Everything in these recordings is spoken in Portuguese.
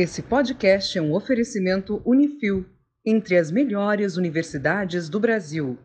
Esse podcast é um oferecimento Unifil, entre as melhores universidades do Brasil.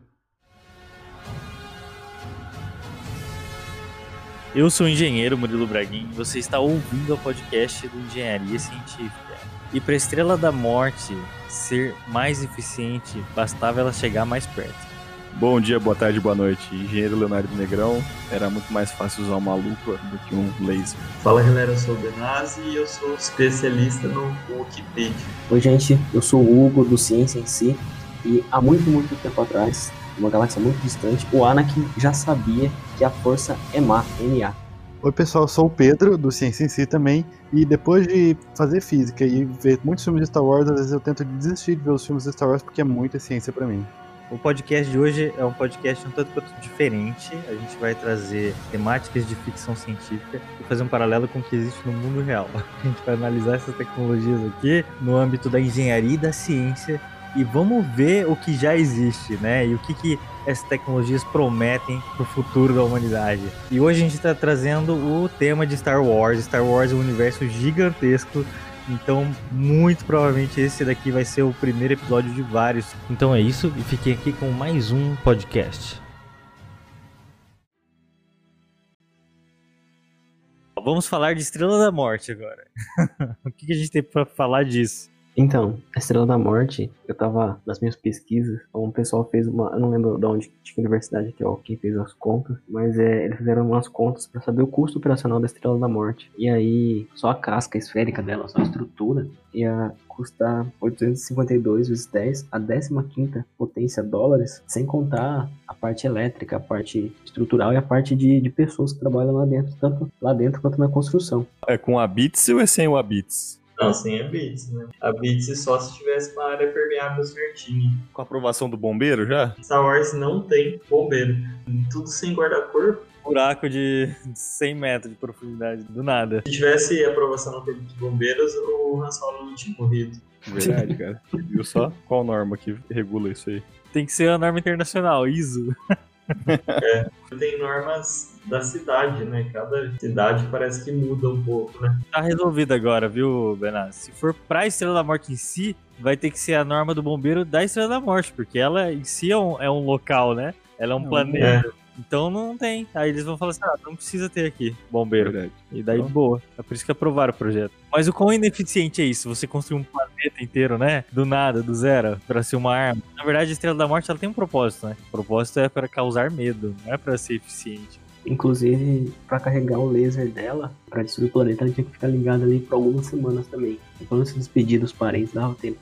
Eu sou o engenheiro Murilo Braguin e você está ouvindo o podcast do Engenharia Científica. E para a Estrela da Morte ser mais eficiente, bastava ela chegar mais perto. Bom dia, boa tarde, boa noite. Engenheiro Leonardo Negrão. Era muito mais fácil usar uma lupa do que um laser. Fala galera, eu sou o Benazzi e eu sou especialista no Wikipedia. Oi gente, eu sou o Hugo do Ciência em Si e há muito, muito tempo atrás, uma galáxia muito distante, o Anakin já sabia que a força é má, NA. Oi pessoal, eu sou o Pedro do Ciência em Si também e depois de fazer física e ver muitos filmes de Star Wars, às vezes eu tento desistir de ver os filmes de Star Wars porque é muita ciência para mim. O podcast de hoje é um podcast um tanto quanto diferente. A gente vai trazer temáticas de ficção científica e fazer um paralelo com o que existe no mundo real. A gente vai analisar essas tecnologias aqui no âmbito da engenharia e da ciência e vamos ver o que já existe, né? E o que, que essas tecnologias prometem para o futuro da humanidade. E hoje a gente está trazendo o tema de Star Wars. Star Wars é um universo gigantesco então, muito provavelmente esse daqui vai ser o primeiro episódio de vários. Então é isso e fiquem aqui com mais um podcast. Vamos falar de Estrela da Morte agora. o que a gente tem para falar disso? Então, a Estrela da Morte, eu tava nas minhas pesquisas, um pessoal fez uma, eu não lembro de onde, de que universidade que é quem fez as contas, mas é, eles fizeram umas contas para saber o custo operacional da Estrela da Morte. E aí, só a casca esférica dela, só a estrutura, ia custar 852 vezes 10, a 15 potência dólares, sem contar a parte elétrica, a parte estrutural e a parte de, de pessoas que trabalham lá dentro, tanto lá dentro quanto na construção. É com a bits ou é sem o bits? Não, sem a Bits, né? A Bits só se tivesse uma área permeável certinha. Com a aprovação do bombeiro já? Star Wars não tem bombeiro. Tudo sem guarda-corpo. Buraco de 100 metros de profundidade, do nada. Se tivesse aprovação no corpo dos bombeiros, o Han Solo não tinha morrido. Verdade, cara. Viu só? Qual norma que regula isso aí? Tem que ser a norma internacional, ISO. É, tem normas da cidade, né? Cada cidade parece que muda um pouco, né? Tá resolvido agora, viu, Benaz? Se for pra Estrela da Morte em si, vai ter que ser a norma do bombeiro da Estrela da Morte, porque ela em si é um, é um local, né? Ela é um não, planeta. É. Então não tem. Aí eles vão falar assim: ah, não precisa ter aqui bombeiro. Verdade. E daí, então... boa. É por isso que aprovaram o projeto. Mas o quão ineficiente é isso? Você construir um planeta inteiro, né? Do nada, do zero, para ser uma arma. Na verdade, a Estrela da Morte ela tem um propósito, né? O propósito é para causar medo, não é para ser eficiente. Inclusive, para carregar o laser dela, para destruir o planeta, ela tinha que ficar ligada ali por algumas semanas também. Quando se despedir dos parentes, dava tempo.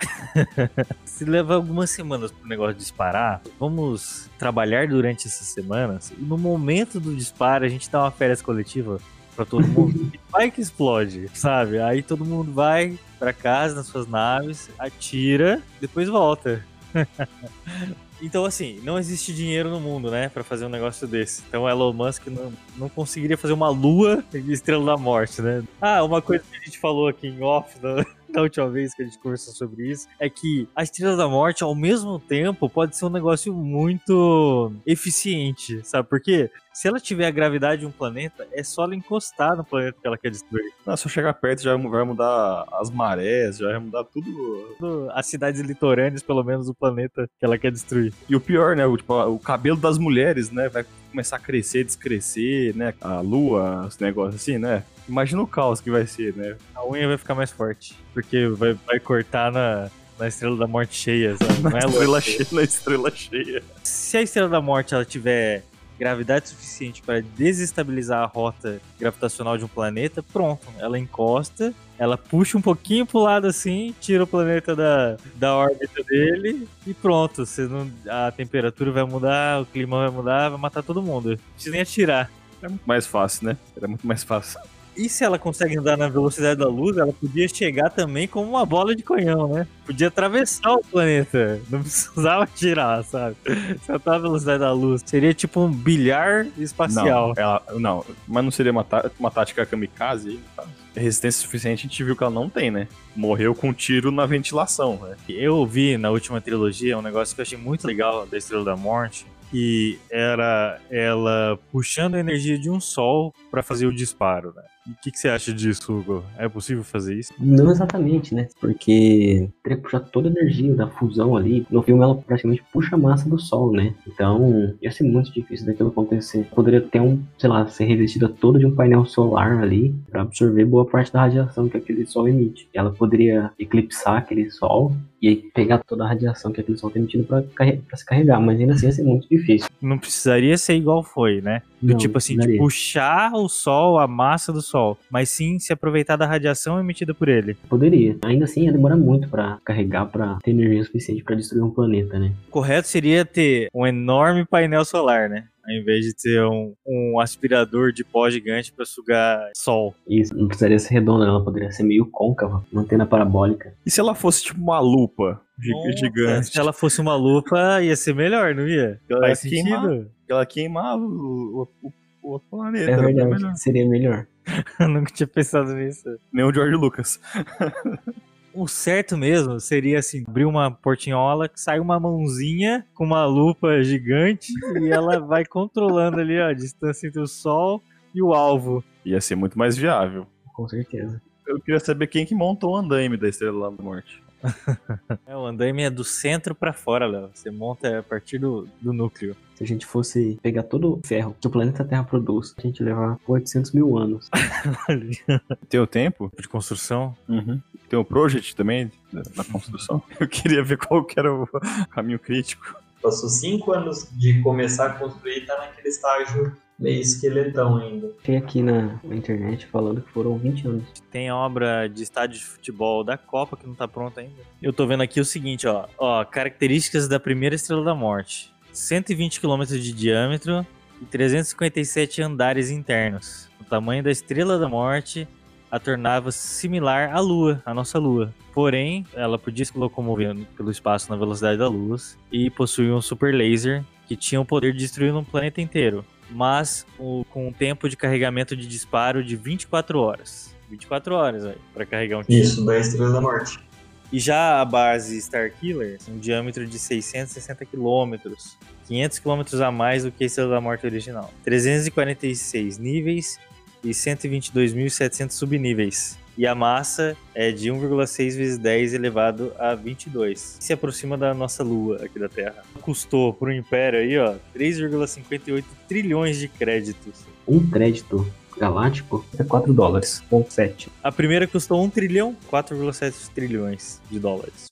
se leva algumas semanas pro negócio disparar, vamos trabalhar durante essas semanas. E no momento do disparo, a gente dá uma férias coletiva para todo mundo. e vai que explode, sabe? Aí todo mundo vai para casa nas suas naves, atira, depois volta. Então, assim, não existe dinheiro no mundo, né, para fazer um negócio desse. Então, Elon Musk não, não conseguiria fazer uma lua de estrela da morte, né? Ah, uma coisa que a gente falou aqui em off, né? Da última vez que a gente conversou sobre isso, é que a Estrela da Morte, ao mesmo tempo, pode ser um negócio muito eficiente, sabe por quê? Se ela tiver a gravidade de um planeta, é só ela encostar no planeta que ela quer destruir. Não, se eu chegar perto já vai mudar as marés, já vai mudar tudo. As cidades litorâneas, pelo menos, do planeta que ela quer destruir. E o pior, né? O, tipo, o cabelo das mulheres, né? Vai começar a crescer, descrescer, né? A lua, os negócios assim, né? Imagina o caos que vai ser, né? A unha vai ficar mais forte. Porque vai, vai cortar na, na estrela da morte cheia, sabe? Não na, é estrela cheia, na estrela cheia. Se a estrela da morte ela tiver gravidade suficiente para desestabilizar a rota gravitacional de um planeta, pronto. Ela encosta, ela puxa um pouquinho pro lado assim, tira o planeta da, da órbita dele e pronto. Você não, a temperatura vai mudar, o clima vai mudar, vai matar todo mundo. Não precisa nem atirar. É muito mais fácil, né? Era muito mais fácil. E se ela consegue andar na velocidade da luz, ela podia chegar também como uma bola de canhão, né? Podia atravessar o planeta. Não precisava tirar, sabe? Se ela tá na velocidade da luz. Seria tipo um bilhar espacial. Não, ela, não mas não seria uma, uma tática kamikaze aí, resistência suficiente a gente viu que ela não tem, né? Morreu com um tiro na ventilação, né? Eu vi na última trilogia um negócio que eu achei muito legal da Estrela da Morte, que era ela puxando a energia de um sol para fazer o disparo, né? E o que, que você acha disso, Hugo? É possível fazer isso? Não exatamente, né? Porque teria que puxar toda a energia da fusão ali. No filme ela praticamente puxa a massa do Sol, né? Então ia ser muito difícil daquilo acontecer. Poderia ter um, sei lá, ser revestida toda de um painel solar ali para absorver boa parte da radiação que aquele Sol emite. Ela poderia eclipsar aquele Sol e aí pegar toda a radiação que aquele Sol está emitindo para se carregar, mas ainda assim ia ser muito difícil. Não precisaria ser igual foi, né? Do Não, tipo assim, de puxar o Sol, a massa do Sol, mas sim se aproveitar da radiação emitida por ele. Poderia. Ainda assim ia demorar muito para carregar, para ter energia suficiente para destruir um planeta, né? O correto seria ter um enorme painel solar, né? Ao invés de ter um, um aspirador de pó gigante para sugar sol. Isso não precisaria ser redonda, ela poderia ser meio côncava, uma antena parabólica. E se ela fosse tipo uma lupa Nossa, gigante? Se ela fosse uma lupa, ia ser melhor, não ia? Ela Faz ia queimar. sentido. Ela queimava o, o, o- outro planeta. É verdade, melhor. seria melhor. Eu nunca tinha pensado nisso. Nem o George Lucas. O certo mesmo seria assim, abrir uma portinhola, que sai uma mãozinha com uma lupa gigante e ela vai controlando ali ó, a distância entre o sol e o alvo. Ia ser muito mais viável. Com certeza. Eu queria saber quem que montou o andaime da Estrela da Morte. É, o andaime é do centro pra fora, Léo. Você monta a partir do, do núcleo. Se a gente fosse pegar todo o ferro que o planeta Terra produz, a gente levar 800 mil anos. Tem o tempo? de construção. Uhum. Tem o Project também, da, da construção. Eu queria ver qual que era o caminho crítico. Passou cinco anos de começar a construir e tá naquele estágio meio esqueletão ainda. Tem aqui na, na internet falando que foram 20 anos. Tem a obra de estádio de futebol da Copa que não tá pronta ainda. Eu tô vendo aqui o seguinte, ó. Ó, características da primeira Estrela da Morte. 120 km de diâmetro e 357 andares internos. O tamanho da Estrela da Morte a tornava similar à Lua, à nossa Lua. Porém, ela podia se locomover pelo espaço na velocidade da luz e possuía um super laser que tinha o poder de destruir um planeta inteiro, mas o- com um tempo de carregamento de disparo de 24 horas. 24 horas aí, para carregar um tiro. Isso, da Estrela da Morte. E já a base Starkiller, um diâmetro de 660 quilômetros, 500 quilômetros a mais do que a Estrela da Morte original. 346 níveis e 122.700 subníveis. E a massa é de 1,6 vezes 10 elevado a 22. Se aproxima da nossa Lua aqui da Terra. Custou para o Império aí, ó, 3,58 trilhões de créditos. Um crédito galáctico é 4 dólares, ponto 7. A primeira custou 1 trilhão, 4,7 trilhões de dólares.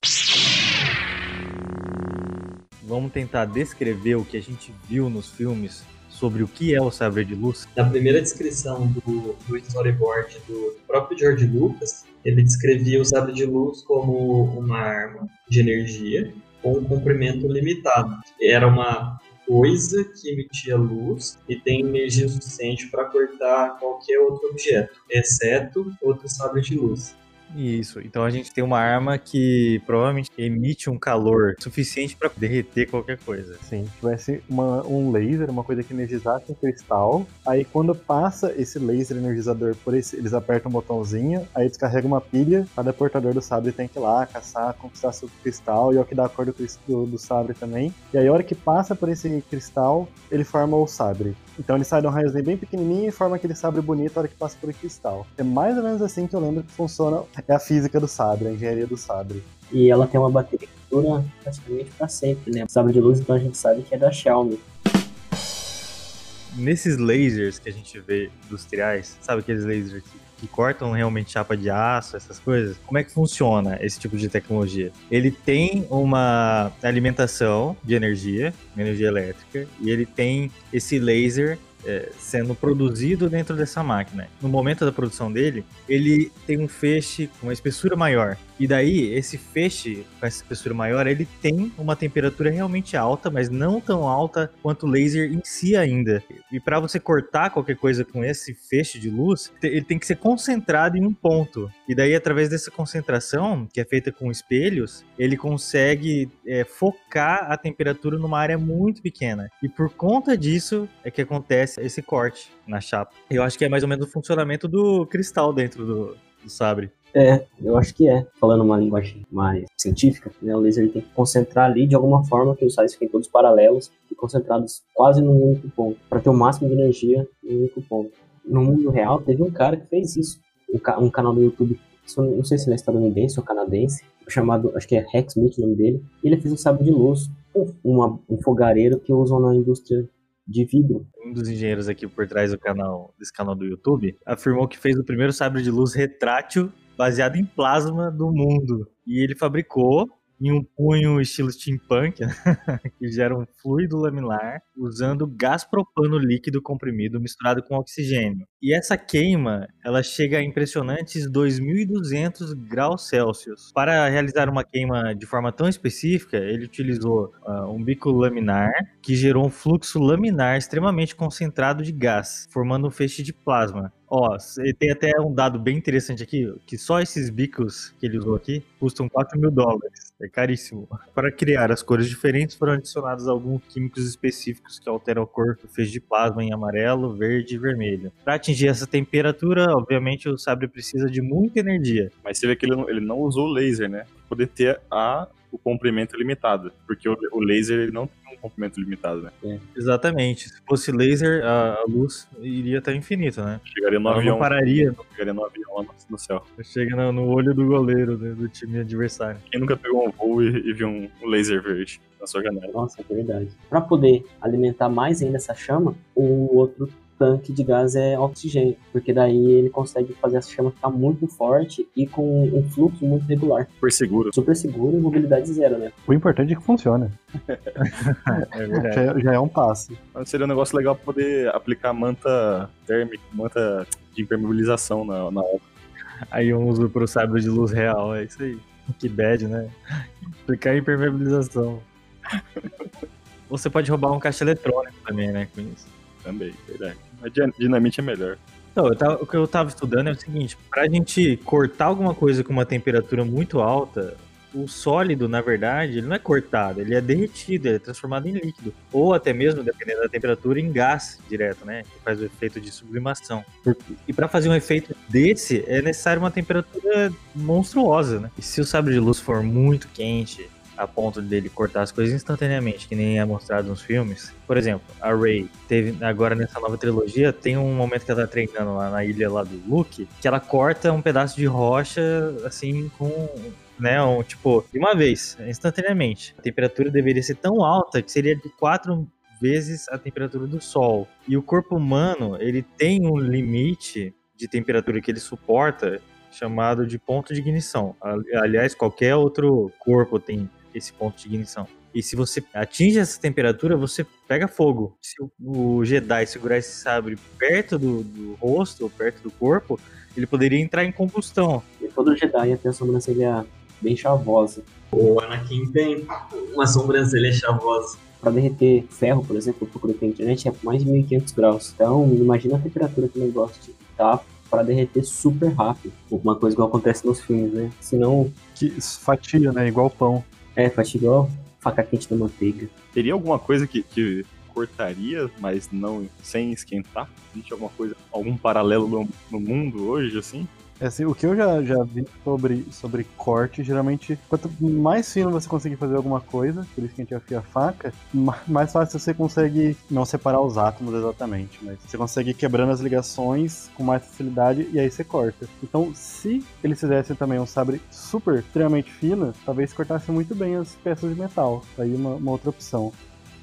Vamos tentar descrever o que a gente viu nos filmes sobre o que é o sabre de luz. Na primeira descrição do, do storyboard do próprio George Lucas, ele descrevia o sabre de luz como uma arma de energia com um comprimento limitado. Era uma coisa que emitia luz e tem energia suficiente para cortar qualquer outro objeto, exceto outro sabre de luz. Isso, então a gente tem uma arma que provavelmente emite um calor suficiente para derreter qualquer coisa. Sim, tivesse uma, um laser, uma coisa que energizasse um cristal. Aí quando passa esse laser energizador por esse, eles apertam um botãozinho, aí descarrega uma pilha, cada portador do sabre tem que ir lá, caçar, conquistar seu cristal, e é o que dá a cor do, do, do sabre também. E aí a hora que passa por esse cristal, ele forma o sabre. Então ele sai de um raiozinho bem pequenininho e forma aquele sabre bonito a hora que passa por cristal. É mais ou menos assim que eu lembro que funciona é a física do sabre, a engenharia do sabre. E ela tem uma bateria que dura praticamente para sempre, né? O sabre de luz, então a gente sabe que é da Xiaomi. Nesses lasers que a gente vê industriais, sabe aqueles lasers que, que cortam realmente chapa de aço, essas coisas? Como é que funciona esse tipo de tecnologia? Ele tem uma alimentação de energia, energia elétrica, e ele tem esse laser é, sendo produzido dentro dessa máquina. No momento da produção dele, ele tem um feixe com uma espessura maior. E daí, esse feixe com essa espessura maior, ele tem uma temperatura realmente alta, mas não tão alta quanto o laser em si ainda. E para você cortar qualquer coisa com esse feixe de luz, ele tem que ser concentrado em um ponto. E daí, através dessa concentração, que é feita com espelhos, ele consegue é, focar a temperatura numa área muito pequena. E por conta disso é que acontece esse corte na chapa. Eu acho que é mais ou menos o funcionamento do cristal dentro do, do sabre. É, eu acho que é. Falando uma linguagem mais científica, né, o laser tem que concentrar ali de alguma forma que os raios fiquem todos paralelos e concentrados quase num único ponto, para ter o máximo de energia em um único ponto. no mundo real teve um cara que fez isso. Um, ca- um canal do YouTube, não sei se ele é estadunidense ou canadense, chamado, acho que é Rex Smith o nome dele. Ele fez um sabre de luz, um, uma- um fogareiro que usam na indústria de vidro. Um dos engenheiros aqui por trás do canal, desse canal do YouTube, afirmou que fez o primeiro sabre de luz retrátil baseado em plasma do mundo. E ele fabricou em um punho estilo steampunk, que gera um fluido laminar, usando gás propano líquido comprimido misturado com oxigênio. E essa queima, ela chega a impressionantes 2.200 graus Celsius. Para realizar uma queima de forma tão específica, ele utilizou ah, um bico laminar que gerou um fluxo laminar extremamente concentrado de gás, formando um feixe de plasma. Ó, tem até um dado bem interessante aqui, que só esses bicos que ele usou aqui custam 4 mil dólares. É caríssimo. Para criar as cores diferentes foram adicionados alguns químicos específicos que alteram a cor do feixe de plasma em amarelo, verde e vermelho. Para atingir essa temperatura, obviamente o sabre precisa de muita energia. Mas você vê que ele não, ele não usou laser, né? Pra poder ter a, o comprimento limitado. Porque o, o laser ele não tem um comprimento limitado, né? Exatamente. Se fosse laser, a, a luz iria estar infinita, né? Chegaria no Ela avião. não pararia. Chegaria no avião lá no, céu. Chega no, no olho do goleiro né, do time adversário. Quem nunca pegou um voo e, e viu um, um laser verde na sua janela? Nossa, é verdade. Para poder alimentar mais ainda essa chama, o outro tanque de gás é oxigênio, porque daí ele consegue fazer essa chama ficar muito forte e com um fluxo muito regular. Super seguro. Super seguro e mobilidade zero, né? O importante é que funcione. É. Já, é- já é um passo. Mas seria um negócio legal pra poder aplicar manta térmica, manta de impermeabilização na, na obra. Aí um uso pro sabre de luz real, é isso aí. Que bad, né? Aplicar impermeabilização. Você pode roubar um caixa eletrônico também, né, com isso. Também, verdade. Mas din- dinamite é melhor. Eu tava- o que eu tava estudando é o seguinte: pra gente cortar alguma coisa com uma temperatura muito alta, o sólido, na verdade, ele não é cortado, ele é derretido, ele é transformado em líquido. Ou até mesmo, dependendo da temperatura, em gás direto, né? Que faz o efeito de sublimação. E pra fazer um efeito desse, é necessário uma temperatura monstruosa, né? E se o sabre de luz for muito quente, a ponto dele cortar as coisas instantaneamente, que nem é mostrado nos filmes. Por exemplo, a Rey teve agora nessa nova trilogia, tem um momento que ela tá treinando lá na ilha lá do Luke, que ela corta um pedaço de rocha assim com né, um, tipo, de uma vez, instantaneamente. A temperatura deveria ser tão alta que seria de quatro vezes a temperatura do Sol. E o corpo humano, ele tem um limite de temperatura que ele suporta chamado de ponto de ignição. Ali- Aliás, qualquer outro corpo tem esse ponto de ignição. E se você atinge essa temperatura, você pega fogo. Se o- Jedi segurar esse sabre perto do, do rosto, ou perto do corpo, ele poderia entrar em combustão. E todo Jedi tem a sobrancelha bem chavosa. O Anakin tem uma sobrancelha chavosa. Para derreter ferro, por exemplo, pela internet, é mais de 1500 graus. Então, imagina a temperatura que o negócio tá para derreter super rápido. Uma coisa que acontece nos filmes, né? Senão, Que fatia, né? Igual pão. É, faz igual faca quente da manteiga. Teria alguma coisa que, que cortaria, mas não sem esquentar? Existe alguma coisa, algum paralelo no, no mundo hoje, assim? É Assim, o que eu já, já vi sobre, sobre corte, geralmente, quanto mais fino você conseguir fazer alguma coisa, por isso que a gente afia a faca, ma- mais fácil você consegue não separar os átomos exatamente, mas você consegue ir quebrando as ligações com mais facilidade e aí você corta. Então, se eles fizessem também um sabre super, extremamente fino, talvez cortasse muito bem as peças de metal. Aí uma, uma outra opção.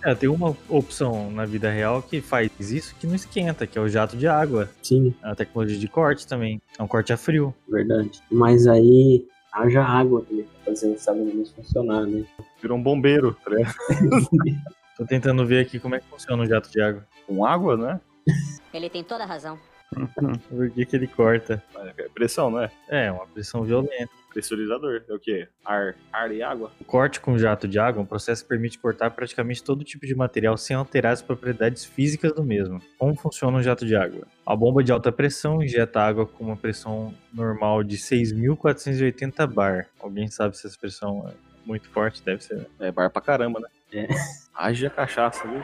É, tem uma opção na vida real que faz isso que não esquenta, que é o jato de água. Sim, É a tecnologia de corte também. É um corte a frio. verdade. Mas aí haja água também pra fazer o luz funcionar, né? Virou um bombeiro, tá? Tô tentando ver aqui como é que funciona o jato de água. Com água, né? Ele tem toda a razão. Por que, que ele corta? É pressão, não é? É, uma pressão violenta. Pressurizador. É o quê? Ar, ar e água? O corte com jato de água é um processo que permite cortar praticamente todo tipo de material sem alterar as propriedades físicas do mesmo. Como funciona um jato de água? A bomba de alta pressão injeta água com uma pressão normal de 6.480 bar. Alguém sabe se essa pressão é muito forte? Deve ser. né? É bar pra caramba, né? É. Haja cachaça, viu?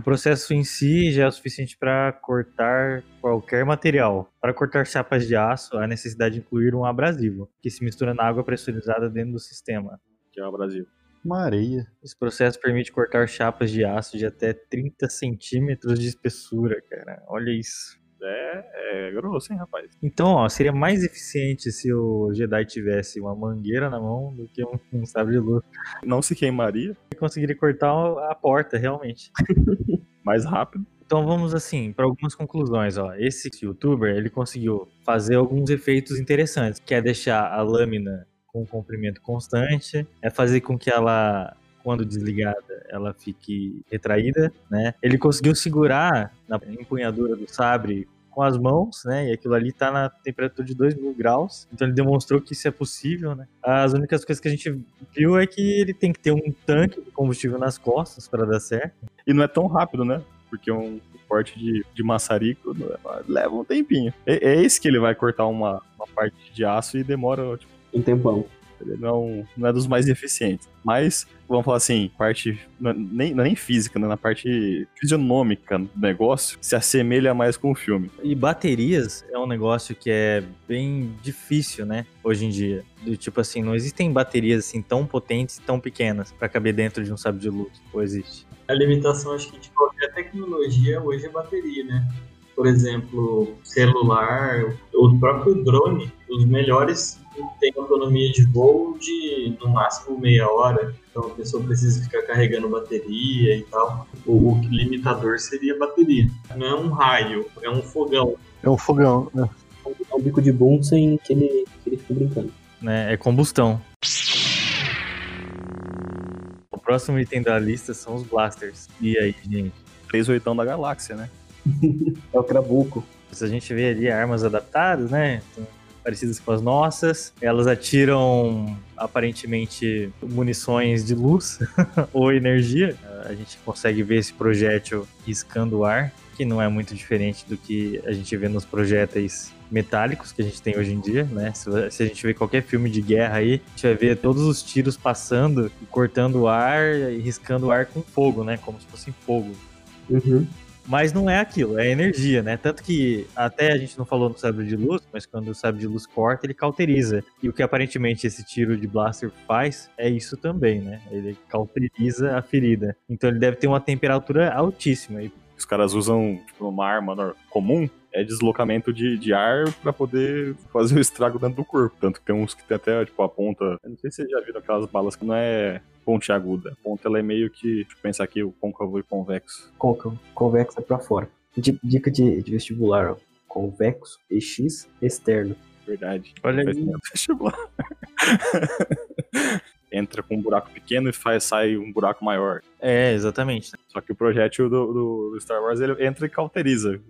O processo em si já é o suficiente para cortar qualquer material. Para cortar chapas de aço, há necessidade de incluir um abrasivo, que se mistura na água pressurizada dentro do sistema. Que é o Brasil. Uma areia. Esse processo permite cortar chapas de aço de até 30 centímetros de espessura, cara. Olha isso. É, é grosso, hein, rapaz? Então, ó, seria mais eficiente se o Jedi tivesse uma mangueira na mão do que um, um sabre de luz. Não se queimaria, Ele conseguiria cortar a porta, realmente. mais rápido. Então vamos assim para algumas conclusões, ó. Esse youtuber, ele conseguiu fazer alguns efeitos interessantes, que é deixar a lâmina com um comprimento constante, é fazer com que ela quando desligada, ela fique retraída, né? Ele conseguiu segurar na empunhadura do sabre com as mãos, né? E aquilo ali tá na temperatura de 2 mil graus. Então ele demonstrou que isso é possível, né? As únicas coisas que a gente viu é que ele tem que ter um tanque de combustível nas costas para dar certo. E não é tão rápido, né? Porque um corte de, de maçarico é- leva um tempinho. É, é esse que ele vai cortar uma, uma parte de aço e demora, tipo, Um tempão. Ele não, não é dos mais eficientes. Mas, vamos falar assim, parte não é nem, é nem física, né? Na parte fisionômica do negócio, se assemelha mais com o filme. E baterias é um negócio que é bem difícil, né? Hoje em dia. Do tipo assim, não existem baterias assim tão potentes e tão pequenas para caber dentro de um sábio de luz. Ou existe? A limitação, acho que de qualquer tecnologia hoje é bateria, né? Por exemplo, celular, o próprio drone, os melhores têm autonomia de voo de no máximo meia hora. Então a pessoa precisa ficar carregando bateria e tal. O, o limitador seria a bateria. Não é um raio, é um fogão. É um fogão. né? É um bico de Bunsen que ele, que ele fica brincando. Né? É combustão. O próximo item da lista são os blasters. E aí, gente? Três oitão da galáxia, né? É o Crabuco. Se a gente vê ali armas adaptadas, né? Então, parecidas com as nossas. Elas atiram aparentemente munições de luz ou energia. A gente consegue ver esse projétil riscando o ar, que não é muito diferente do que a gente vê nos projéteis metálicos que a gente tem hoje em dia, né? Se, a gente vê qualquer filme de guerra aí, a gente vai ver todos os tiros passando cortando o ar e riscando o ar com fogo, né? Como se fosse fogo. Uhum. Mas não é aquilo, é energia, né? Tanto que até a gente não falou no sabre de luz, mas quando o sabre de luz corta, ele cauteriza. E o que aparentemente esse tiro de blaster faz é isso também, né? Ele cauteriza a ferida. Então ele deve ter uma temperatura altíssima. Os caras usam, tipo, uma arma comum, é deslocamento de, de ar pra poder fazer o estrago dentro do corpo. Tanto que tem uns que tem até, tipo, a ponta. Eu não sei se vocês já viram aquelas balas que não é pontiaguda. A ponta ela é meio que, deixa eu pensar aqui, o côncavo e convexo. Côncavo. Convexa pra fora. Di- Dica de, de vestibular, ó. Convexo, EX, externo. Verdade. Olha aí. vestibular. Entra com um buraco pequeno e faz, sai um buraco maior. é, exatamente. Só que o projétil do, do- do Star Wars ele entra e cauteriza.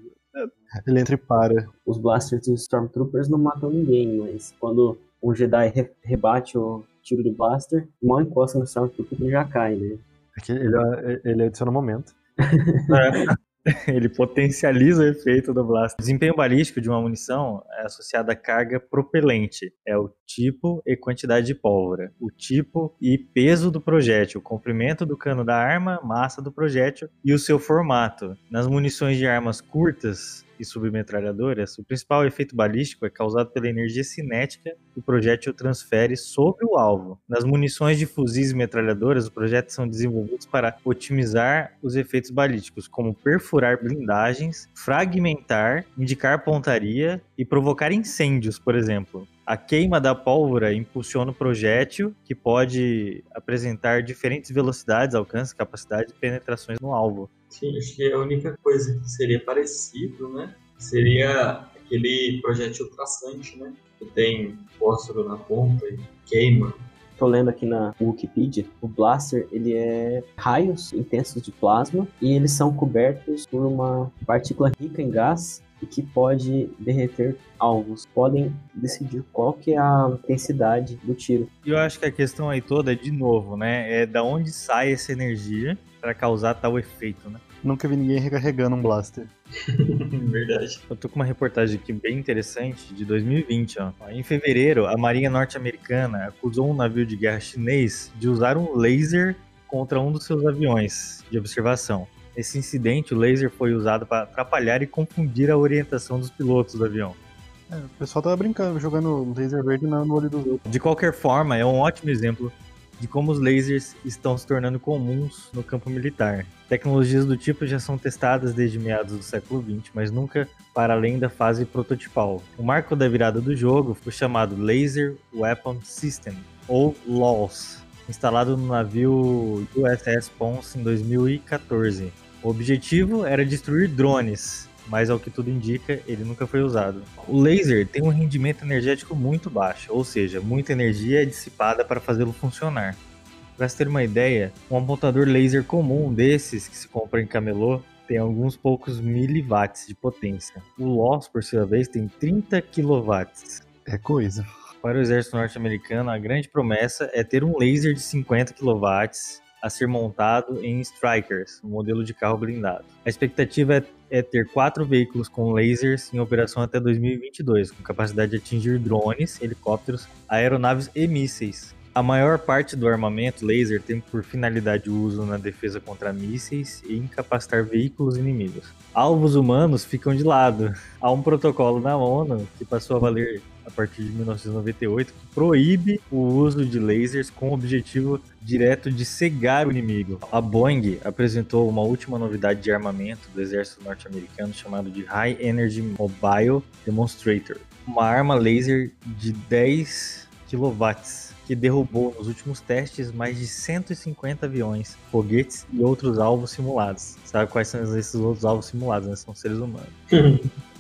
Ele entra e para. Os blasters dos Stormtroopers não matam ninguém, mas quando um Jedi re- rebate o tiro do blaster, mal encosta no Stormtrooper ele já cai, né? Aqui ele, ele adiciona um momento. Ele potencializa o efeito do blaster. O desempenho balístico de uma munição é associado à carga propelente. É o tipo e quantidade de pólvora. O tipo e peso do projétil, o comprimento do cano da arma, massa do projétil e o seu formato. Nas munições de armas curtas e submetralhadoras, o principal efeito balístico é causado pela energia cinética que o projétil transfere sobre o alvo. Nas munições de fuzis e metralhadoras, os projéteis são desenvolvidos para otimizar os efeitos balísticos, como perfurar blindagens, fragmentar, indicar pontaria e provocar incêndios, por exemplo. A queima da pólvora impulsiona o projétil, que pode apresentar diferentes velocidades, alcance, capacidade e penetrações no alvo. Sim, acho que a única coisa que seria parecido, né? Seria aquele projétil traçante, né? Que tem fósforo na ponta e queima. Tô lendo aqui na Wikipedia, o blaster ele é raios intensos de plasma e eles são cobertos por uma partícula rica em gás e que pode derreter alvos. Podem decidir qual que é a intensidade do tiro. E eu acho que a questão aí toda é, de novo, né? É da onde sai essa energia para causar tal efeito, né? Nunca vi ninguém recarregando um blaster. Verdade. Eu tô com uma reportagem aqui bem interessante de 2020, ó. Em fevereiro, a Marinha Norte-Americana acusou um navio de guerra chinês de usar um laser contra um dos seus aviões de observação. Nesse incidente, o laser foi usado para atrapalhar e confundir a orientação dos pilotos do avião. É, o pessoal tava brincando, jogando laser verde no olho dos outros. De qualquer forma, é um ótimo exemplo de como os lasers estão se tornando comuns no campo militar. Tecnologias do tipo já são testadas desde meados do século XX, mas nunca para além da fase prototipal. O marco da virada do jogo foi chamado Laser Weapon System, ou LOS, instalado no navio USS Ponce em 2014. O objetivo era destruir drones, mas ao que tudo indica, ele nunca foi usado. O laser tem um rendimento energético muito baixo, ou seja, muita energia é dissipada para fazê-lo funcionar. Para se ter uma ideia, um apontador laser comum desses que se compra em camelô tem alguns poucos miliwatts de potência. O LOS, por sua vez, tem 30 quilowatts. É coisa. Para o exército norte-americano, a grande promessa é ter um laser de 50 quilowatts a ser montado em Strikers, um modelo de carro blindado. A expectativa é, é ter quatro veículos com lasers em operação até 2022, com capacidade de atingir drones, helicópteros, aeronaves e mísseis. A maior parte do armamento laser tem por finalidade o uso na defesa contra mísseis e incapacitar veículos inimigos. Alvos humanos ficam de lado. Há um protocolo na ONU que passou a valer a partir de 1998 que proíbe o uso de lasers com o objetivo direto de cegar o inimigo. A Boeing apresentou uma última novidade de armamento do exército norte-americano chamado de High Energy Mobile Demonstrator, uma arma laser de 10 kW que derrubou nos últimos testes mais de 150 aviões, foguetes e outros alvos simulados. Sabe quais são esses outros alvos simulados? Né? São seres humanos.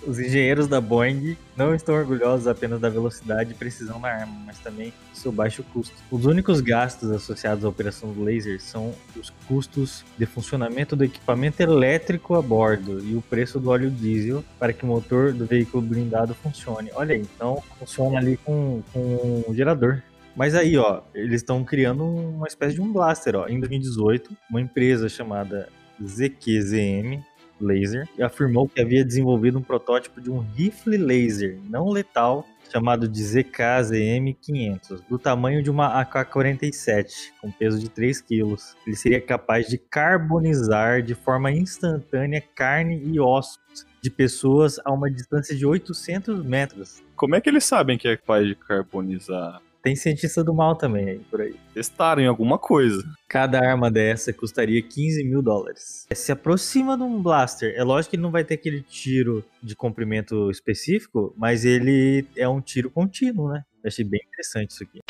Os engenheiros da Boeing não estão orgulhosos apenas da velocidade e precisão da arma, mas também do seu baixo custo. Os únicos gastos associados à operação do laser são os custos de funcionamento do equipamento elétrico a bordo e o preço do óleo diesel para que o motor do veículo blindado funcione. Olha aí, então funciona ali com, com um gerador. Mas aí, ó, eles estão criando uma espécie de um blaster, ó. Em 2018, uma empresa chamada ZQZM Laser afirmou que havia desenvolvido um protótipo de um rifle laser não letal chamado de ZKZM500, do tamanho de uma AK-47, com peso de 3 kg. Ele seria capaz de carbonizar de forma instantânea carne e ossos de pessoas a uma distância de 800 metros. Como é que eles sabem que é capaz de carbonizar? Tem cientista do mal também aí, por aí. Testaram em alguma coisa. Cada arma dessa custaria 15 mil dólares. Se aproxima de um blaster. É lógico que ele não vai ter aquele tiro de comprimento específico, mas ele é um tiro contínuo, né? Eu achei bem interessante isso aqui.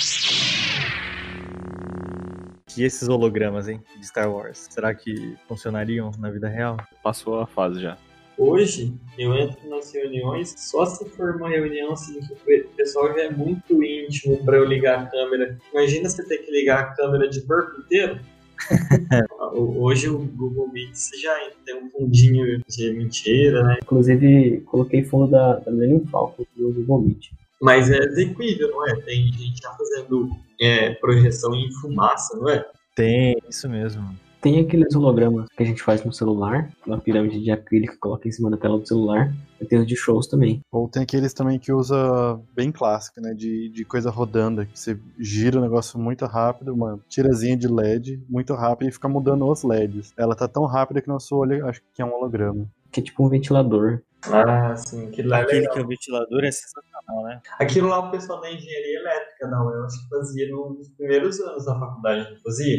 E esses hologramas, hein, de Star Wars, será que funcionariam na vida real? Passou a fase já. Hoje, eu entro nas reuniões só se for uma reunião assim que o pessoal já é muito íntimo para eu ligar a câmera. Imagina você ter que ligar a câmera de corpo inteiro. Hoje o Google Meet já tem um fundinho de mentira, né? Inclusive, coloquei fundo da, da Millennium Falcon no Google Meet. Mas é execuível, não é? Tem gente já fazendo é, projeção em fumaça, não é? Tem, isso mesmo. Tem aqueles hologramas que a gente faz no celular, uma pirâmide de acrílico que coloca em cima da tela do celular. E tem os de shows também. Ou tem aqueles também que usa bem clássico, né? De, de coisa rodando, que você gira o negócio muito rápido, uma tirazinha de LED muito rápido e fica mudando os LEDs. Ela tá tão rápida que nosso olho acho que é um holograma. Que é tipo um ventilador. Ah, sim, aquilo lá é Aquele legal. que é o ventilador é sensacional, né? Aquilo lá o pessoal da engenharia elétrica, não, eu acho que fazia nos primeiros anos da faculdade, não fazia?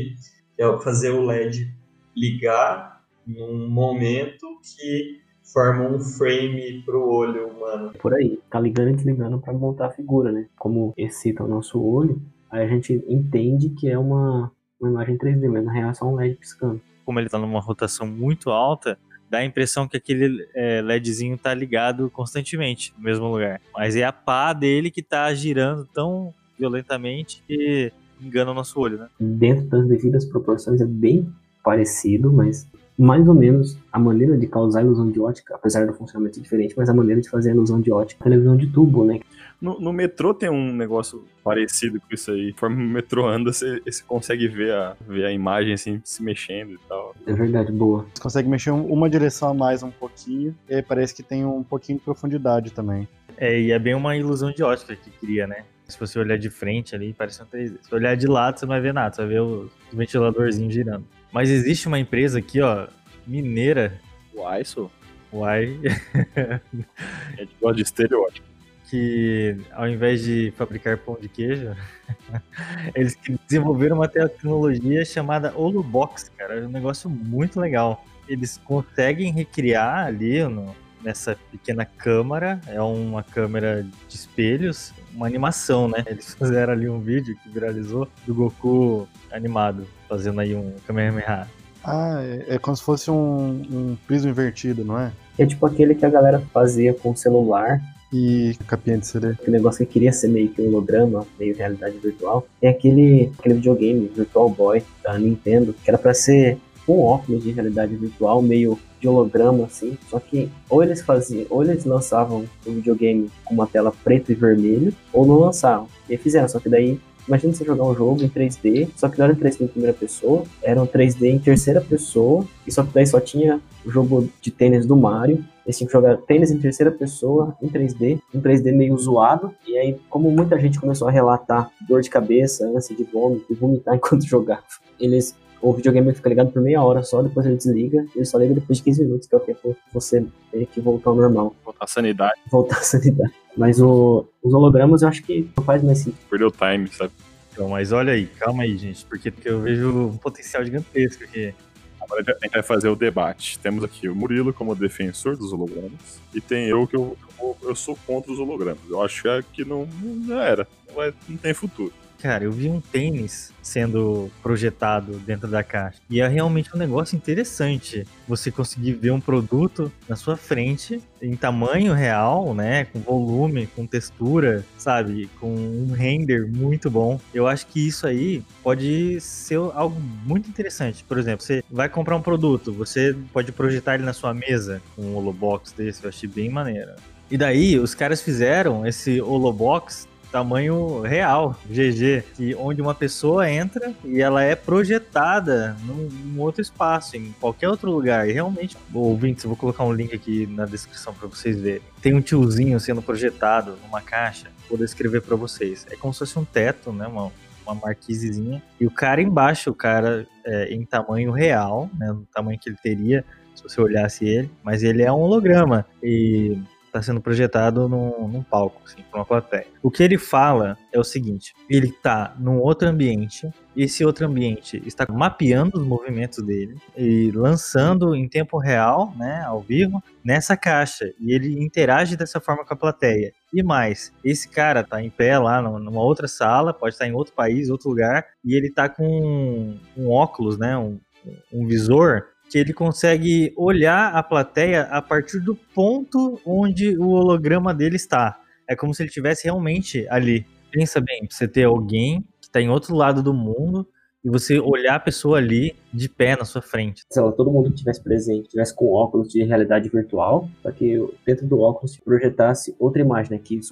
É fazer o LED ligar num momento que forma um frame pro olho humano. Por aí. Tá ligando e desligando pra montar a figura, né? Como excita o nosso olho, aí a gente entende que é uma, uma imagem 3D, mas na real é só um LED piscando. Como ele tá numa rotação muito alta, dá a impressão que aquele é, LEDzinho tá ligado constantemente no mesmo lugar. Mas é a pá dele que tá girando tão violentamente que engana o nosso olho, né? Dentro das devidas proporções é bem parecido, mas mais ou menos a maneira de causar ilusão de ótica, apesar do funcionamento diferente, mas a maneira de fazer a ilusão de ótica é a televisão de tubo, né? No, no metrô tem um negócio parecido com isso aí. Conforme o metrô anda, você, você consegue ver a, ver a imagem assim se mexendo e tal. É verdade, boa. Você consegue mexer um- uma direção a mais um pouquinho, e aí parece que tem um pouquinho de profundidade também. É, e é bem uma ilusão de ótica que cria, né? Se você olhar de frente ali, parece um 3D. Se olhar de lado, você não vai ver nada, você vai ver o ventiladorzinho girando. Mas existe uma empresa aqui, ó, mineira, Uai, isso Uai, é de gosto de estereótipo. que ao invés de fabricar pão de queijo, eles desenvolveram uma tecnologia chamada Holobox, cara. É um negócio muito legal. Eles conseguem recriar ali no, nessa pequena câmara, é uma câmera de espelhos, uma animação, né? Eles fizeram ali um vídeo que viralizou do Goku animado, fazendo aí um Kamehameha. Ah, é, é como se fosse um, um piso invertido, não é? É tipo aquele que a galera fazia com o celular, E capinha de CD. aquele negócio que queria ser meio que um holograma, meio realidade virtual. Tem aquele, aquele videogame, Virtual Boy, da Nintendo, que era pra ser um óculos de realidade virtual, meio de holograma, assim. Só que ou eles faziam, ou eles lançavam o videogame com uma tela preto e vermelho, ou não lançavam. E fizeram, só que daí. Imagina você jogar um jogo em 3D, só que não era em 3D em primeira pessoa, era um 3D em terceira pessoa, e só que daí só tinha o jogo de tênis do Mario, eles tinham que jogar tênis em terceira pessoa, em 3D, um 3D meio zoado. E aí, como muita gente começou a relatar dor de cabeça, ânsia de vômito e vomitar enquanto jogava, eles. O videogame fica ligado por meia hora só, depois ele desliga, ele só liga depois de 15 minutos, que é o tempo que você ter que voltar ao normal, Botar sanidade, voltar à sanidade. Mas o- os hologramas eu acho que não faz mais sentido. perdeu o time, sabe? Então, mas olha aí, calma aí, gente, porque, porque eu vejo um potencial gigantesco aqui. Agora a gente vai fazer o debate. Temos aqui o Murilo como defensor dos hologramas. E tem eu que eu, eu, eu sou contra os hologramas. Eu acho que não, não já era. Não, vai- não tem futuro. Cara, eu vi um tênis sendo projetado dentro da caixa. E é realmente um negócio interessante. Você conseguir ver um produto na sua frente, em tamanho real, né? Com volume, com textura, sabe? Com um render muito bom. Eu acho que isso aí pode ser algo muito interessante. Por exemplo, você vai comprar um produto, você pode projetar ele na sua mesa com um holobox desse, eu achei bem maneiro. E daí, os caras fizeram esse holobox tamanho real, GG, que onde uma pessoa entra e ela é projetada num, num outro espaço, em qualquer outro lugar. E realmente, ouvintes, eu vou colocar um link aqui na descrição para vocês verem. Tem um tiozinho sendo projetado numa caixa, vou descrever para vocês. É como se fosse um teto, né, uma, uma marquisezinha. E o cara embaixo, o cara é, em tamanho real, né, no tamanho que ele teria se você olhasse ele, mas ele é um holograma. E está sendo projetado num, num palco, assim, uma plateia. O que ele fala é o seguinte: ele está num outro ambiente, esse outro ambiente está mapeando os movimentos dele e lançando em tempo real, né, ao vivo, nessa caixa. E ele interage dessa forma com a plateia. E mais, esse cara tá em pé lá numa outra sala, pode estar em outro país, outro lugar, e ele tá com um, um óculos, né, um, um visor que ele consegue olhar a plateia a partir do ponto onde o holograma dele está. É como se ele estivesse realmente ali. Pensa bem, você ter alguém que está em outro lado do mundo e você olhar a pessoa ali de pé na sua frente. lá, todo mundo que tivesse presente, tivesse com óculos de realidade virtual, para que dentro do óculos projetasse outra imagem, né, que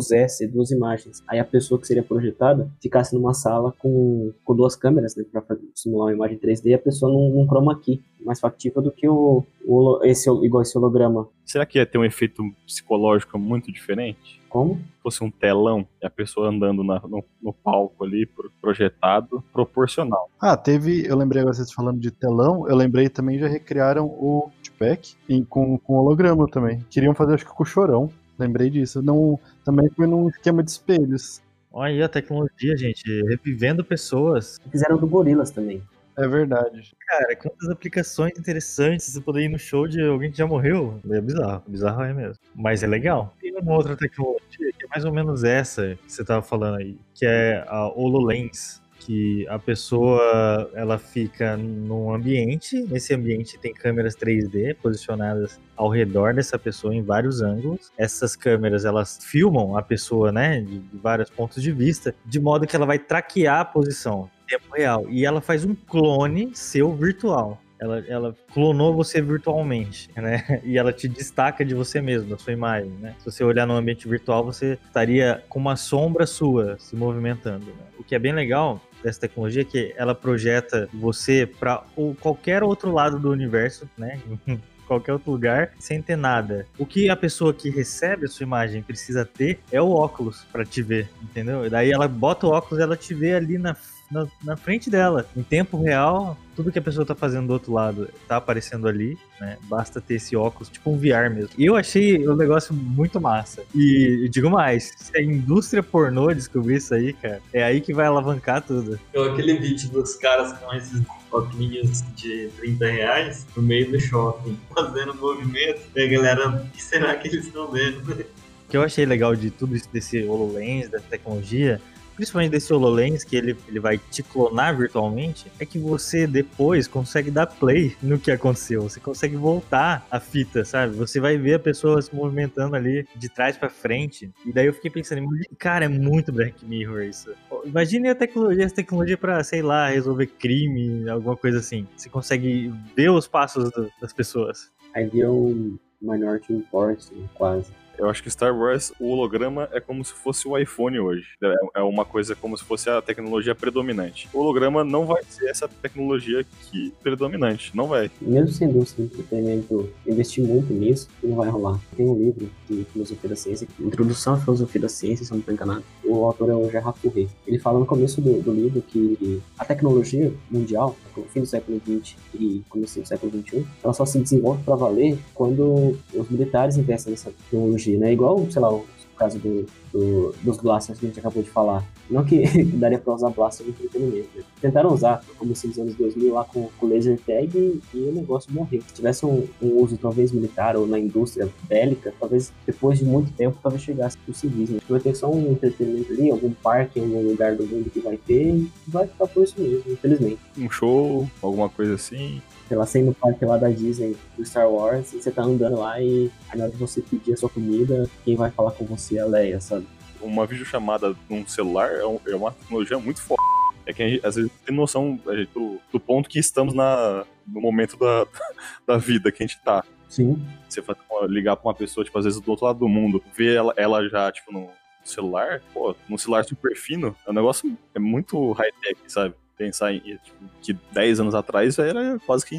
sobrepusesse duas imagens. Aí a pessoa que seria projetada ficasse numa sala com, com duas câmeras, né, para simular uma imagem 3D, e a pessoa num, num chroma key, mais factível do que o, o esse igual esse holograma. Será que ia ter um efeito psicológico muito diferente? Como? Se fosse um telão e a pessoa andando na- no, no palco ali, pro- projetado, proporcional. Ah, teve. Eu lembrei agora vocês falando de telão. Eu lembrei também já recriaram o Tupac com, com holograma também. Queriam fazer, acho que com o chorão. Lembrei disso. Não, também foi num esquema de espelhos. Olha aí a tecnologia, gente, revivendo pessoas. Fizeram do Gorilas também. É verdade. Cara, quantas aplicações interessantes você poder ir no show de alguém que já morreu. É bizarro, bizarro é mesmo. Mas é legal. Tem uma outra tecnologia que é mais ou menos essa que você tava falando aí, que é a HoloLens. Que a pessoa ela fica num ambiente, nesse ambiente tem câmeras 3D posicionadas ao redor dessa pessoa em vários ângulos. Essas câmeras elas filmam a pessoa, né, de, de vários pontos de vista, de modo que ela vai traquear a posição em tempo real. E ela faz um clone seu virtual. Ela, ela clonou você virtualmente, né? E ela te destaca de você mesmo, da sua imagem, né? Se você olhar no ambiente virtual, você estaria com uma sombra sua se movimentando. né? O que é bem legal dessa tecnologia que ela projeta você para qualquer outro lado do universo, né? qualquer outro lugar sem ter nada. O que a pessoa que recebe a sua imagem precisa ter é o óculos para te ver, entendeu? E daí ela bota o óculos, ela te vê ali na na, na frente dela, em tempo real, tudo que a pessoa tá fazendo do outro lado tá aparecendo ali, né? Basta ter esse óculos, tipo um VR mesmo. E eu achei o negócio muito massa. E digo mais, se a indústria pornô descobrir isso aí, cara, é aí que vai alavancar tudo. Eu, aquele vídeo dos caras com esses óculos de 30 reais no meio do shopping, fazendo movimento, e a galera, o que será que eles estão vendo? O que eu achei legal de tudo isso, desse HoloLens, dessa tecnologia, principalmente desse HoloLens, que ele, ele vai te clonar virtualmente, é que você depois consegue dar play no que aconteceu. Você consegue voltar a fita, sabe? Você vai ver a pessoa se movimentando ali de trás para frente. E daí eu fiquei pensando, cara, é muito Black Mirror isso. Imagine a tecnologia, essa tecnologia pra, sei lá, resolver crime, alguma coisa assim. Você consegue ver os passos do, das pessoas. Aí vira um Minority Report, quase. Eu acho que Star Wars, o holograma é como se fosse o iPhone hoje. É- É uma coisa como se fosse a tecnologia predominante. O holograma não vai ser essa tecnologia que predominante. Não vai. Mesmo se a indústria do entretenimento investir muito nisso, não vai rolar. Tem um livro de filosofia da ciência, Introdução à Filosofia da Ciência, se eu não estou enganado. O autor é o Gerard Fourré. Ele fala no começo do, do livro que a tecnologia mundial, no fim do século XX e começo do século XXI, ela só se desenvolve para valer quando os militares investem nessa tecnologia, né? Igual, sei lá, o caso do, do- dos blasters que a gente acabou de falar. Não que daria pra usar blaster no entretenimento. né? Tentaram usar, no começo dos anos 2000, lá com o laser tag e, e o negócio morreu. Se tivesse um, um uso talvez militar ou na indústria bélica, talvez depois de muito tempo, talvez chegasse pro civismo. Acho que vai ter só um entretenimento ali, algum parque algum lugar do mundo que vai ter e vai ficar por isso mesmo, infelizmente. Um show, alguma coisa assim. Sei lá, sem no parque lá da Disney, do Star Wars, e você tá andando lá e na hora de você pedir a sua comida, quem vai falar com você é a Leia, sabe? Uma videochamada num celular é, um- é uma tecnologia muito forte. É que a gente, às vezes tem noção gente, do, do ponto que estamos na, no momento da, da vida que a gente tá. Sim. Você tipo, ligar pra uma pessoa, tipo, às vezes do outro lado do mundo, ver ela, ela já, tipo, no celular, pô, num celular super fino, é um negócio é muito high-tech, sabe? Pensar em tipo, que 10 anos atrás era quase que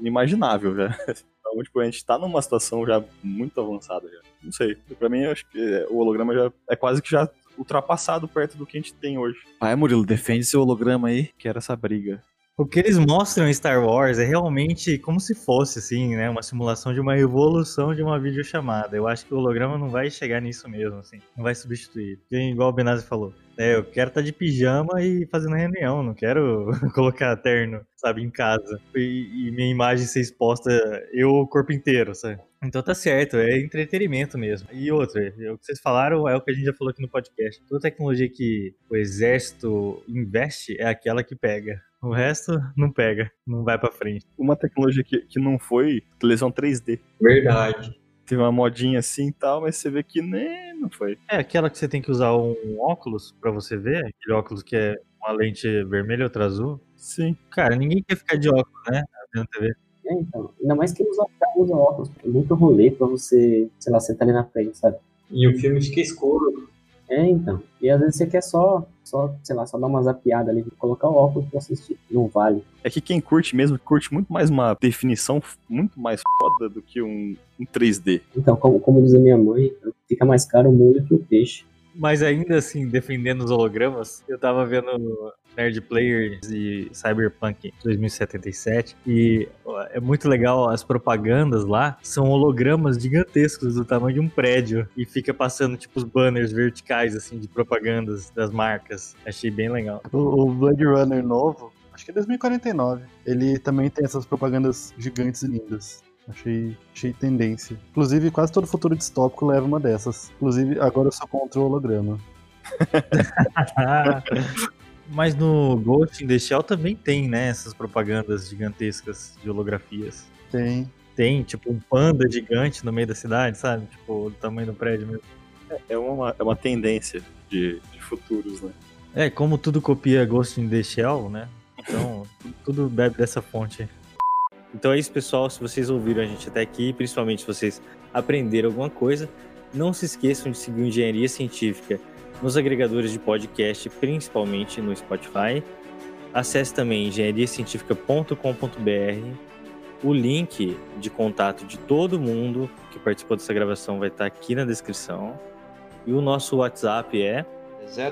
inimaginável já. Então, tipo, a gente tá numa situação já muito avançada já. Não sei. Pra mim, eu acho que o holograma já é quase que já ultrapassado perto do que a gente tem hoje. Vai, Murilo, defende seu holograma aí, quero essa briga. O que eles mostram em Star Wars é realmente como se fosse, assim, né? Uma simulação de uma evolução de uma videochamada. Eu acho que o holograma não vai chegar nisso mesmo, assim. Não vai substituir. Porque, igual o Benazzi falou, é, eu quero estar de pijama e fazendo reunião, não quero colocar terno, sabe, em casa. E, e minha imagem ser exposta, eu o corpo inteiro, sabe? Então tá certo, é entretenimento mesmo. E outra, é o que vocês falaram é o que a gente já falou aqui no podcast. Toda tecnologia que o exército investe é aquela que pega. O resto não pega, não vai pra frente. Uma tecnologia que, que não foi televisão 3D. Verdade. Teve uma modinha assim e tal, mas você vê que nem não foi. É aquela que você tem que usar um óculos pra você ver, aquele óculos que é uma lente vermelha e outra azul. Sim. Cara, ninguém quer ficar de óculos, né? Vendo TV. É, então. Ainda mais que usa, usa óculos. É muito rolê pra você, sei lá, sentar ali na frente, sabe? E o filme fica escuro. É, então. E às vezes você quer só, só sei lá, só dar uma zapiada ali, colocar o óculos pra assistir. Não vale. É que quem curte mesmo, curte muito mais uma definição muito mais foda do que um, um 3D. Então, como, como diz a minha mãe, fica mais caro o molho que o peixe. Mas ainda assim, defendendo os hologramas, eu tava vendo Nerd Player de Cyberpunk 2077 e é muito legal as propagandas lá, são hologramas gigantescos do tamanho de um prédio e fica passando tipo os banners verticais assim de propagandas das marcas. Achei bem legal. O, o Blade Runner novo, acho que é 2049, ele também tem essas propagandas gigantes e lindas. Achei, achei tendência. Inclusive, quase todo futuro distópico leva uma dessas. Inclusive, agora eu sou contra o holograma. Mas no Ghost in the Shell também tem, né, essas propagandas gigantescas de holografias. Tem. Tem, tipo, um panda gigante no meio da cidade, sabe? Tipo, do tamanho do prédio mesmo. É uma, é uma tendência de, de futuros, né? É, como tudo copia Ghost in the Shell, né? Então, tudo bebe dessa fonte. Então é isso, pessoal. Se vocês ouviram a gente até aqui, principalmente se vocês aprenderam alguma coisa, não se esqueçam de seguir Engenharia Científica nos agregadores de podcast, principalmente no Spotify. Acesse também engenhariacientifica.com.br. O link de contato de todo mundo que participou dessa gravação vai estar aqui na descrição. E o nosso WhatsApp é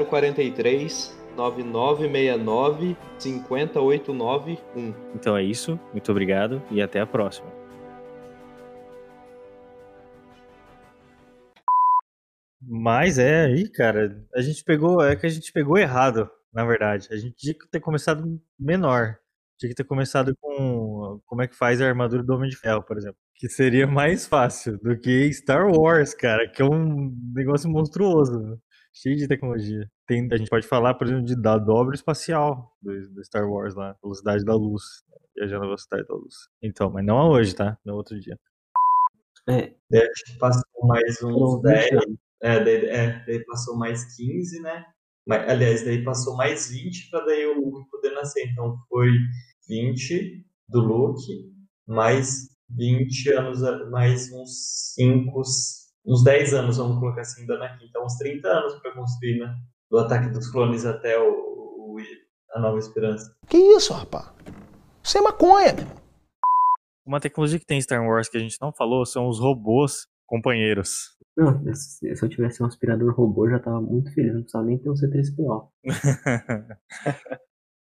043 9969 50891. Então é isso, muito obrigado e até a próxima. Mas é aí, cara, a gente pegou, é que a gente pegou errado, na verdade. A gente tinha que ter começado menor. Tinha que ter começado com como é que faz a armadura do Homem de Ferro, por exemplo. Que seria mais fácil do que Star Wars, cara, que é um negócio monstruoso, cheio de tecnologia. Tem, a gente pode falar, por exemplo, de, da dobra espacial do, do Star Wars lá, velocidade da luz, viajando a velocidade da luz. Então, mas não hoje, tá? No outro dia. É, Daí acho que passou mais uns foram 10. 20 anos. É, daí, é, daí passou mais 15, né? Mas, aliás, daí passou mais 20 para daí o Luke poder nascer. Então foi 20 do Luke, mais 20 anos, mais uns 5, uns 10 anos, vamos colocar assim, da Anakin. Então uns 30 anos para construir, né? Do ataque dos clones até o, o- a Nova Esperança. Que isso, rapaz? Isso é maconha, meu. Uma tecnologia que tem em Star Wars que a gente não falou são os robôs companheiros. Não, se eu tivesse um aspirador robô, eu já tava muito feliz. Não precisava nem ter um C3PO.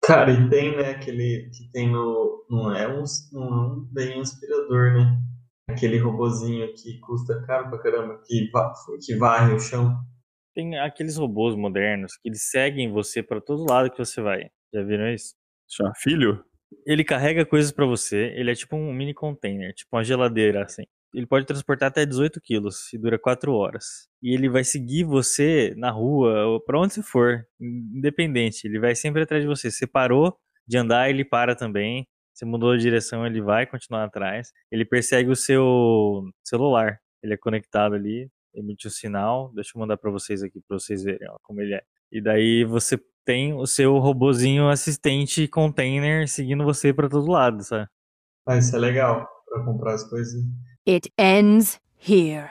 Cara, e tem, né, aquele que tem no. Não é um, não é bem um aspirador, né? Aquele robozinho que custa caro pra caramba, que, va que varre o chão. Tem aqueles robôs modernos que eles seguem você para todo lado que você vai. Já viram isso? Chama filho? Ele carrega coisas pra você, ele é tipo um mini container, tipo uma geladeira, assim. Ele pode transportar até 18 quilos e dura 4 horas. E ele vai seguir você na rua, ou pra onde você for, independente. Ele vai sempre atrás de você. Você parou de andar, ele para também. Você mudou de direção, ele vai continuar atrás. Ele persegue o seu celular. Ele é conectado ali, emite um sinal. Deixa eu mandar pra vocês aqui, pra vocês verem ó, como ele é. E daí você tem o seu robozinho assistente container seguindo você pra todo lado, sabe? Ah, isso é legal pra comprar as coisas. It ends here.